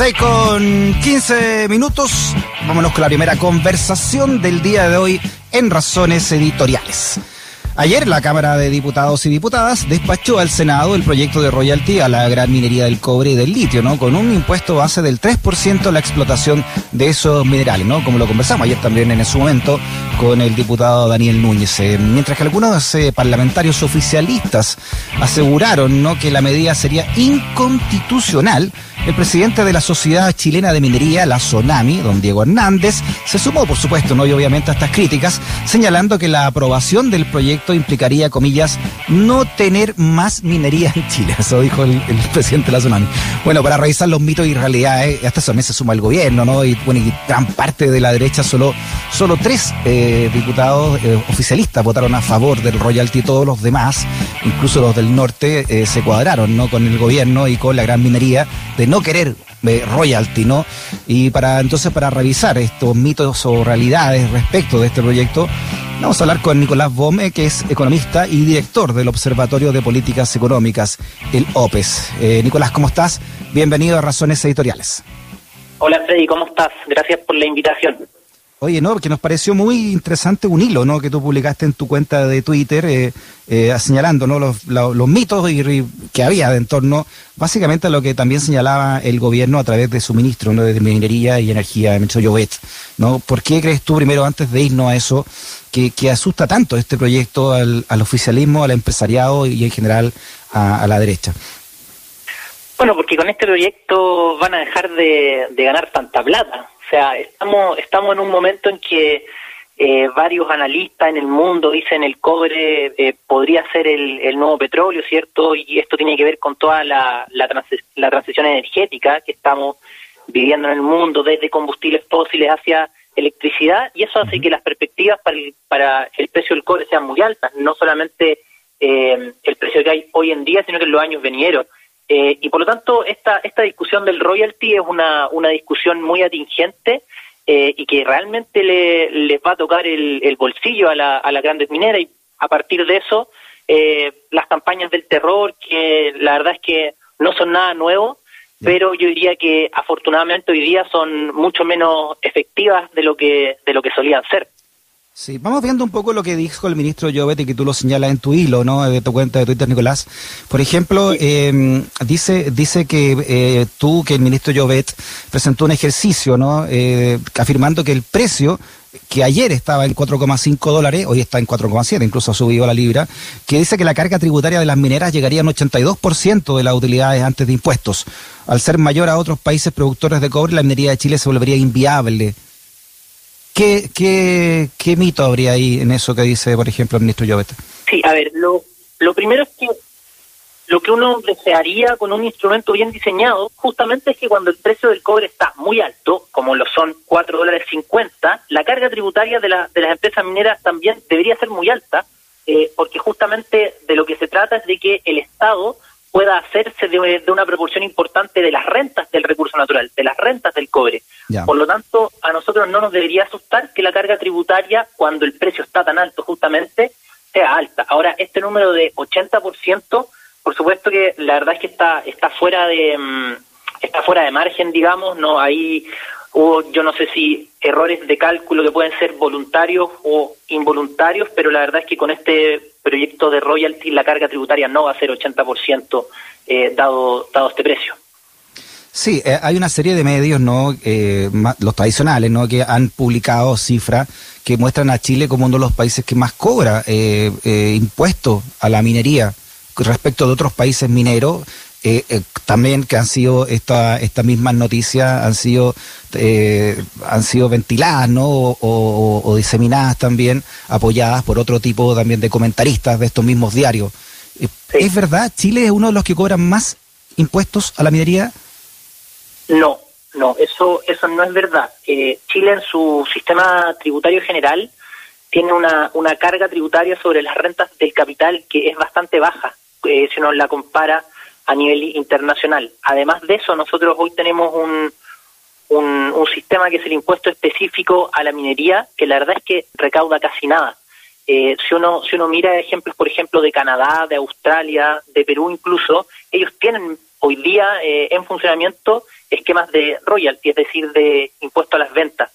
6 con 15 minutos. Vámonos con la primera conversación del día de hoy en Razones Editoriales. Ayer la Cámara de Diputados y Diputadas despachó al Senado el proyecto de royalty a la gran minería del cobre y del litio, ¿no? Con un impuesto base del 3% a la explotación de esos minerales, ¿no? Como lo conversamos ayer también en ese momento con el diputado Daniel Núñez. Eh, mientras que algunos eh, parlamentarios oficialistas aseguraron, ¿no? Que la medida sería inconstitucional el presidente de la Sociedad Chilena de Minería, la SONAMI, don Diego Hernández, se sumó, por supuesto, no y obviamente a estas críticas, señalando que la aprobación del proyecto implicaría, comillas, no tener más minería en Chile. Eso dijo el, presidente de la SONAMI. Bueno, para revisar los mitos y realidades, hasta eso también se suma el gobierno, ¿no? Y, bueno, y gran parte de la derecha, solo, solo tres eh, diputados eh, oficialistas votaron a favor del royalty, todos los demás, incluso los del norte, eh, se cuadraron, ¿no? Con el gobierno y con la gran minería de no querer eh, royalty, ¿no? Y para entonces para revisar estos mitos o realidades respecto de este proyecto, vamos a hablar con Nicolás Bome, que es economista y director del Observatorio de Políticas Económicas, el OPES. Eh, Nicolás, ¿cómo estás? Bienvenido a Razones Editoriales. Hola Freddy, ¿cómo estás? Gracias por la invitación. Oye, no, porque nos pareció muy interesante un hilo, ¿no? Que tú publicaste en tu cuenta de Twitter, eh, eh, señalando, ¿no? Los, mitos que había en torno, básicamente a lo que también señalaba el gobierno a través de su ministro, ¿no? De Minería y Energía, ministro Llobet, ¿no? ¿Por qué crees tú, primero, antes de irnos a eso, que, asusta tanto este proyecto al, al, oficialismo, al empresariado y en general a, a la derecha? Bueno, porque con este proyecto van a dejar de, de ganar tanta plata o sea, estamos, estamos en un momento en que eh, varios analistas en el mundo dicen el cobre eh, podría ser el, nuevo petróleo, ¿cierto? Y esto tiene que ver con toda la, la, transición energética que estamos viviendo en el mundo, desde combustibles fósiles hacia electricidad, y eso hace que las perspectivas para el, para el precio del cobre sean muy altas, no solamente eh, el precio que hay hoy en día, sino que en los años venideros. Eh, y por lo tanto, esta, esta discusión del royalty es una, una discusión muy atingente eh, y que realmente le, les va a tocar el, el bolsillo a, la, a las grandes mineras y a partir de eso, eh, las campañas del terror, que la verdad es que no son nada nuevo, pero yo diría que afortunadamente hoy día son mucho menos efectivas de lo que, de lo que solían ser. Sí, vamos viendo un poco lo que dijo el ministro Llobet y que tú lo señalas en tu hilo, ¿no? De tu cuenta de Twitter, Nicolás. Por ejemplo, em, dice dice que eh, tú, que el ministro Llobet presentó un ejercicio, ¿no? Eh, afirmando que el precio que ayer estaba en 4,5 dólares, hoy está en 4,7, incluso ha subido la libra, que dice que la carga tributaria de las mineras llegaría a un 82% de las utilidades antes de impuestos. Al ser mayor a otros países productores de cobre, la minería de Chile se volvería inviable. ¿Qué, qué, mito habría ahí en eso que dice, por ejemplo, el ministro Llobet? Sí, a ver, lo, lo primero es que lo que uno desearía con un instrumento bien diseñado justamente es que cuando el precio del cobre está muy alto, como lo son 4 dólares 50, la carga tributaria de, la, de las empresas mineras también debería ser muy alta, eh, porque justamente de lo que se trata es de que el Estado pueda hacerse de, una proporción importante de las rentas del recurso natural, de las rentas del cobre. Por lo tanto, a nosotros no nos debería asustar que la carga tributaria, cuando el precio está tan alto justamente, sea alta. Ahora, este número de 80%, por supuesto que la verdad es que está, está fuera de... Mm, está fuera de margen, digamos, no hay hubo, yo no sé si errores de cálculo que pueden ser voluntarios o involuntarios, pero la verdad es que con este proyecto de royalty la carga tributaria no va a ser 80% eh, dado, dado este precio. Sí, eh, hay una serie de medios, ¿no? Eh, los tradicionales, ¿no? Que han publicado cifras que muestran a Chile como uno de los países que más cobra eh, impuestos a la minería respecto de otros países mineros. Eh, eh, también que han sido esta, estas mismas noticias han sido eh, han sido ventiladas ¿no? O, diseminadas también apoyadas por otro tipo también de comentaristas de estos mismos diarios. Es verdad Chile es uno de los que cobran más impuestos a la minería no no eso eso no es verdad. Chile en su sistema tributario general tiene una, una carga tributaria sobre las rentas del capital que es bastante baja. Si uno la compara a nivel internacional. Además de eso, nosotros hoy tenemos un, un, sistema que es el impuesto específico a la minería, que la verdad es que recauda casi nada. eh, si uno si uno mira ejemplos, por ejemplo, de Canadá, de Australia, de Perú incluso, ellos tienen hoy día eh, en funcionamiento esquemas de royalty, es decir, de impuesto a las ventas.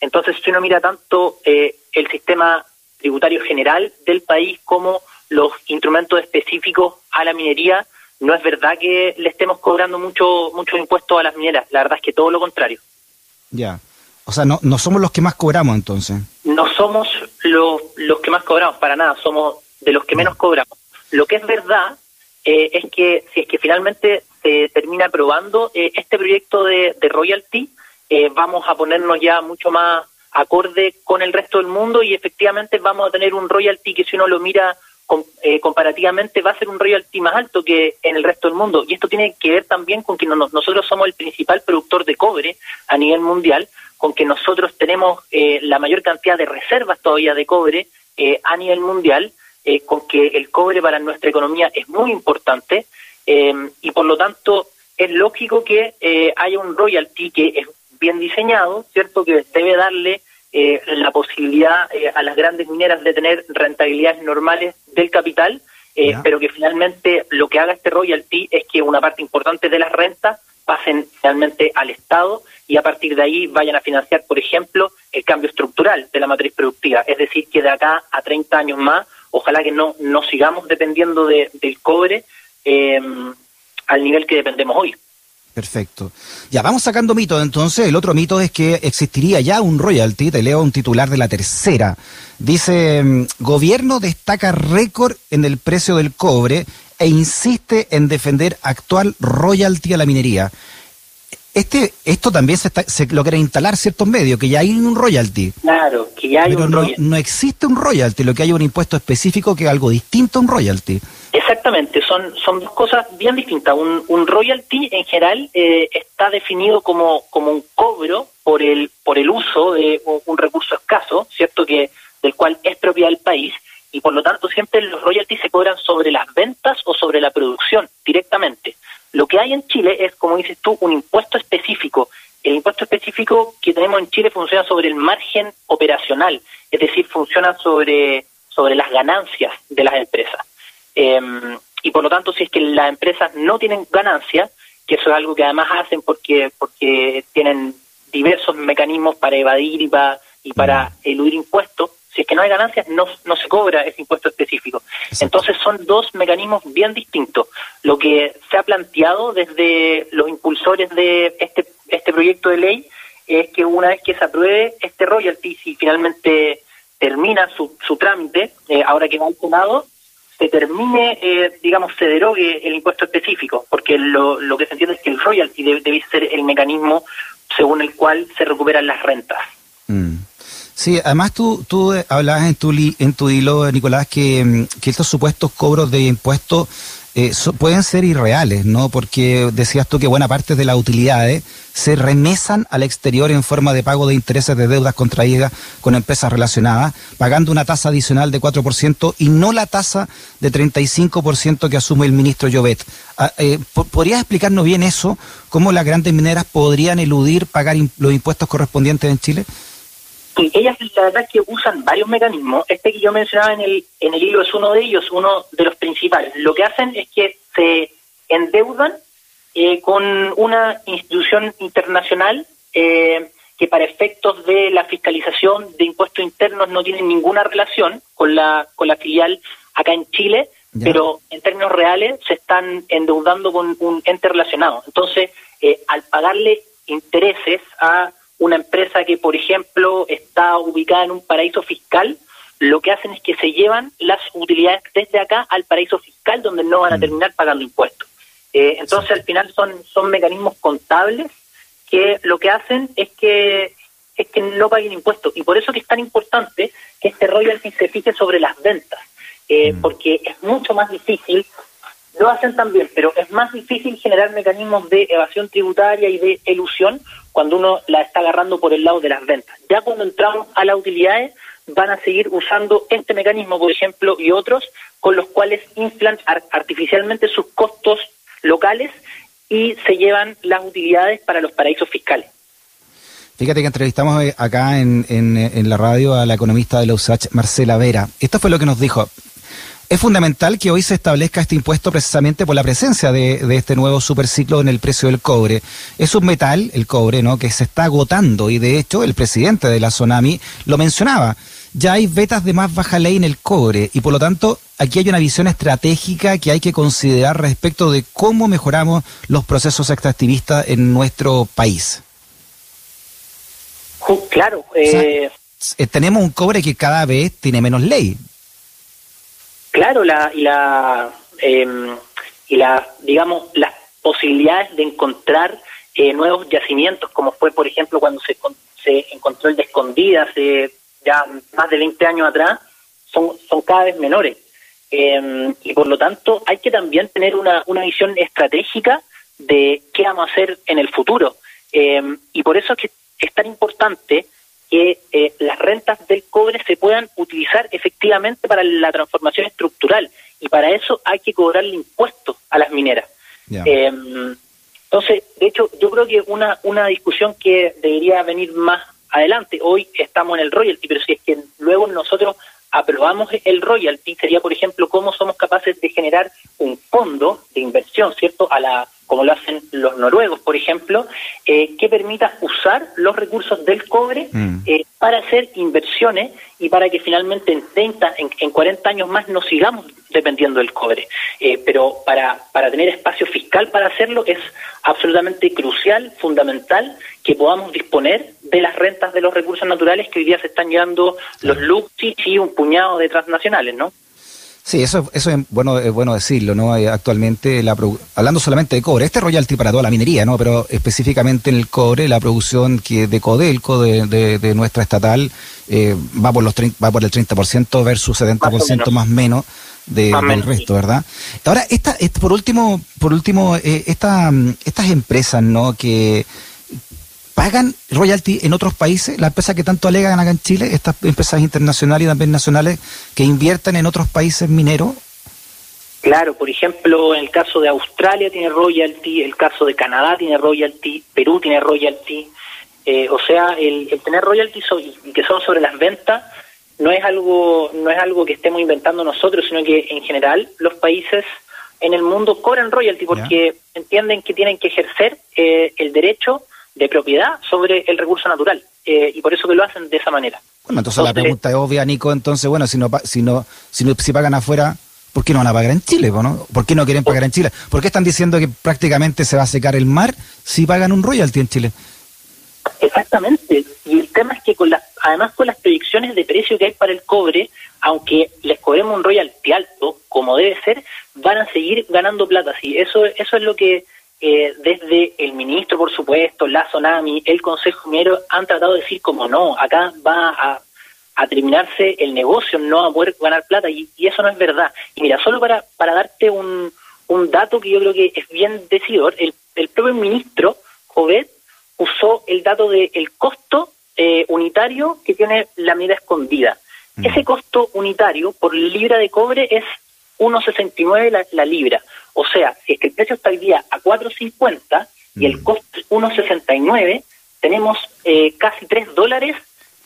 Entonces, si uno mira tanto eh, el sistema tributario general del país como los instrumentos específicos a la minería, no es verdad que le estemos cobrando mucho mucho impuesto a las mineras, la verdad es que todo lo contrario. Ya. O sea, no, no somos los que más cobramos entonces. No somos los, los que más cobramos, para nada, somos de los que menos cobramos. Lo que es verdad eh, es que si es que finalmente se termina aprobando eh, este proyecto de, de royalty, eh, vamos a ponernos ya mucho más acorde con el resto del mundo y efectivamente vamos a tener un royalty que si uno lo mira eh, comparativamente va a ser un royalty más alto que en el resto del mundo. Y esto tiene que ver también con que nosotros somos el principal productor de cobre a nivel mundial, con que nosotros tenemos eh, la mayor cantidad de reservas todavía de cobre eh, a nivel mundial, con que el cobre para nuestra economía es muy importante y por lo tanto es lógico que haya un royalty que es bien diseñado, ¿cierto? Que debe darle eh, la posibilidad eh, a las grandes mineras de tener rentabilidades normales del capital, eh, pero que finalmente lo que haga este royalty es que una parte importante de las rentas pasen realmente al Estado y a partir de ahí vayan a financiar, por ejemplo, el cambio estructural de la matriz productiva. Es decir, que de acá a 30 años más, ojalá que no, no sigamos dependiendo de, del cobre al nivel que dependemos hoy. Perfecto. Ya, vamos sacando mitos. Entonces, el otro mito es que existiría ya un royalty. Te leo un titular de la tercera. Dice, mm, gobierno destaca récord en el precio del cobre e insiste en defender actual royalty a la minería. Este, esto también se, se lo quiere instalar ciertos medios, que ya hay un royalty. Claro, que ya hay un no, royalty. no existe un royalty, lo que hay un impuesto específico que es algo distinto a un royalty. Exactamente, son, son dos cosas bien distintas. Un, un royalty en general eh, está definido como, como un cobro por el, por el uso de un recurso escaso, ¿cierto? que del cual es propiedad del país, y por lo tanto siempre los royalties se cobran sobre las ventas o sobre la producción directamente. Lo que hay en Chile es, como dices tú, un impuesto específico. El impuesto específico que tenemos en Chile funciona sobre el margen operacional, es decir, funciona sobre, sobre las ganancias de las empresas. Em, y por lo tanto, si es que las empresas no tienen ganancias, que eso es algo que además hacen porque, porque tienen diversos mecanismos para evadir y para, y para eludir impuestos, si es que no hay ganancias, no, no se cobra ese impuesto específico. Entonces son dos mecanismos bien distintos. Lo que se ha planteado desde los impulsores de este, este proyecto de ley es que una vez que se apruebe este royalty, si finalmente termina su, su trámite, eh, ahora que va al Senado, se termine, eh, digamos, se derogue el impuesto específico, porque lo, lo que se entiende es que el royalty debe, ser el mecanismo según el cual se recuperan las rentas. Mm. Sí, además tú, tú hablabas en tu, en tu hilo, Nicolás, que, mm, que estos supuestos cobros de impuestos eh, pueden ser irreales, ¿no? Porque decías tú que buena parte de las utilidades se remesan al exterior en forma de pago de intereses de deudas contraídas con empresas relacionadas, pagando una tasa adicional de 4% y no la tasa de 35% que asume el ministro Llobet. Ah, eh, ¿Podrías explicarnos bien eso? ¿Cómo las grandes mineras podrían eludir pagar los impuestos correspondientes en Chile? Sí, ellas la verdad es que usan varios mecanismos. Este que yo mencionaba en el, en el hilo es uno de ellos, uno de los principales. Lo que hacen es que se endeudan eh, con una institución internacional eh, que para efectos de la fiscalización de impuestos internos no tiene ninguna relación con la, con la filial acá en Chile, pero en términos reales se están endeudando con un ente relacionado. Entonces, eh, al pagarle intereses a una empresa que, por ejemplo, está ubicada en un paraíso fiscal, lo que hacen es que se llevan las utilidades desde acá al paraíso fiscal donde no van a mm. terminar pagando impuestos. Eh, entonces, al final son, son mecanismos contables que lo que hacen es que es que no paguen impuestos. Y por eso que es tan importante que este royalty se fije sobre las ventas, eh, mm. porque es mucho más difícil lo hacen también, pero es más difícil generar mecanismos de evasión tributaria y de elusión cuando uno la está agarrando por el lado de las ventas. Ya cuando entramos a las utilidades, van a seguir usando este mecanismo, por ejemplo, y otros, con los cuales inflan artificialmente sus costos locales y se llevan las utilidades para los paraísos fiscales. Fíjate que entrevistamos eh, acá en, en, la radio a la economista de la USACH, Marcela Vera. Esto fue lo que nos dijo. Es fundamental que hoy se establezca este impuesto precisamente por la presencia de, de, este nuevo superciclo en el precio del cobre. Es un metal, el cobre, ¿no? que se está agotando y de hecho el presidente de la Sonami lo mencionaba. Ya hay vetas de más baja ley en el cobre y por lo tanto aquí hay una visión estratégica que hay que considerar respecto de cómo mejoramos los procesos extractivistas en nuestro país. Claro. Eh, eh, tenemos un cobre que cada vez tiene menos ley. Claro, la, y la, em, y la, digamos, las posibilidades de encontrar eh, nuevos yacimientos, como fue, por ejemplo, cuando se, se encontró el de escondida hace ya más de 20 años atrás, son, son cada vez menores. Em, y por lo tanto, hay que también tener una, una visión estratégica de qué vamos a hacer en el futuro. Em, y por eso es que es tan importante que eh, las rentas del cobre se puedan utilizar efectivamente para la transformación estructural y para eso hay que cobrarle impuestos a las mineras. Eh, entonces, de hecho, yo creo que una, una discusión que debería venir más adelante, hoy estamos en el royalty, pero si es que luego nosotros aprobamos el royalty, sería, por ejemplo, cómo somos capaces de generar un fondo de inversión, ¿cierto?, a la como lo hacen los noruegos, por ejemplo, eh, que permita usar los recursos del cobre mm. eh, para hacer inversiones y para que finalmente en 30, en, 40 años más no sigamos dependiendo del cobre. Eh, pero para, para tener espacio fiscal para hacerlo es absolutamente crucial, fundamental, que podamos disponer de las rentas de los recursos naturales que hoy día se están llevando los Luxis y un puñado de transnacionales, ¿no? Sí, eso, eso es bueno, es bueno decirlo, ¿no? Eh, actualmente, la, hablando solamente de cobre, este royalty para toda la minería, ¿no? Pero específicamente en el cobre, la producción que de Codelco, de, de, nuestra estatal, eh, va por los va por el 30% versus 70% más o menos, de, del resto, ¿verdad? Ahora, esta, por último, por último, eh, esta, estas empresas, ¿no? Que pagan royalty en otros países, las empresas que tanto alegan acá en Chile, estas empresas internacionales y también nacionales que inviertan en otros países mineros? Claro, por ejemplo, en el caso de Australia tiene royalty, el caso de Canadá tiene royalty, Perú tiene royalty, eh, o sea, el, tener royalty y que son sobre las ventas no es algo no es algo que estemos inventando nosotros, sino que en general los países en el mundo cobran royalty porque entienden que tienen que ejercer eh, el derecho de propiedad sobre el recurso natural eh, y por eso que lo hacen de esa manera. Bueno, entonces, la pregunta es obvia, Nico, entonces, bueno, si no, si no, si no, si pagan afuera, ¿por qué no van a pagar en Chile, no? ¿Por qué no quieren pagar en Chile? ¿Por qué están diciendo que prácticamente se va a secar el mar si pagan un royalty en Chile? Exactamente, y el tema es que con las, además con las predicciones de precio que hay para el cobre, aunque les cobremos un royalty alto, como debe ser, van a seguir ganando plata. Sí, eso, eso es lo que eh, desde el ministro, por supuesto, la Sonami, el Consejo Minero, han tratado de decir como no, acá va a, terminarse el negocio, no va a poder ganar plata, y, eso no es verdad. Y mira, solo para, para darte un, un dato que yo creo que es bien decidor, el, el propio ministro, Jovet, usó el dato del el costo eh, unitario que tiene la medida escondida. Mm. Ese costo unitario por libra de cobre es 1,69 la, la libra. O sea, si es que el precio está hoy día a 4.50 y el mm. costo es 1.69, tenemos eh, casi 3 dólares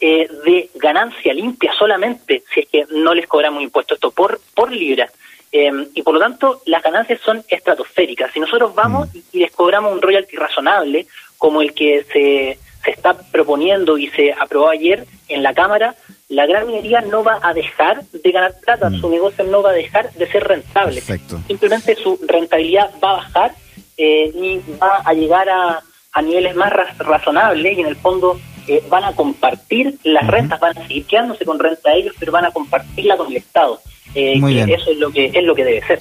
eh, de ganancia limpia solamente si es que no les cobramos impuestos esto por, por libra. Em, y por lo tanto, las ganancias son estratosféricas. Si nosotros vamos mm. y les cobramos un royalty razonable, como el que se, se está proponiendo y se aprobó ayer en la Cámara, la gran minería no va a dejar de ganar plata, mm. su negocio no va a dejar de ser rentable. Simplemente su rentabilidad va a bajar eh, y va a llegar a, a niveles más razonables y en el fondo eh, van a compartir las rentas, van a seguir quedándose con renta ellos, pero van a compartirla con el Estado. Eh, eso es lo que es lo que debe ser.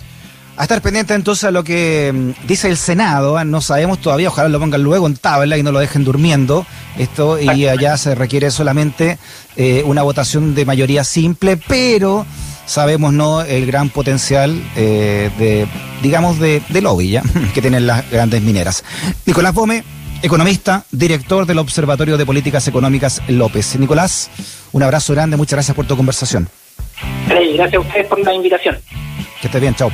A estar pendiente entonces a lo que mm, dice el Senado, ¿eh? no sabemos todavía, ojalá lo pongan luego en tabla y no lo dejen durmiendo. Esto y allá se requiere solamente eh, una votación de mayoría simple, pero sabemos no el gran potencial eh, de, digamos, de, de lobby que tienen las grandes mineras. Nicolás Bome, economista, director del Observatorio de Políticas Económicas López. Nicolás, un abrazo grande, muchas gracias por tu conversación. Gracias a ustedes por la invitación. Que esté bien, chao.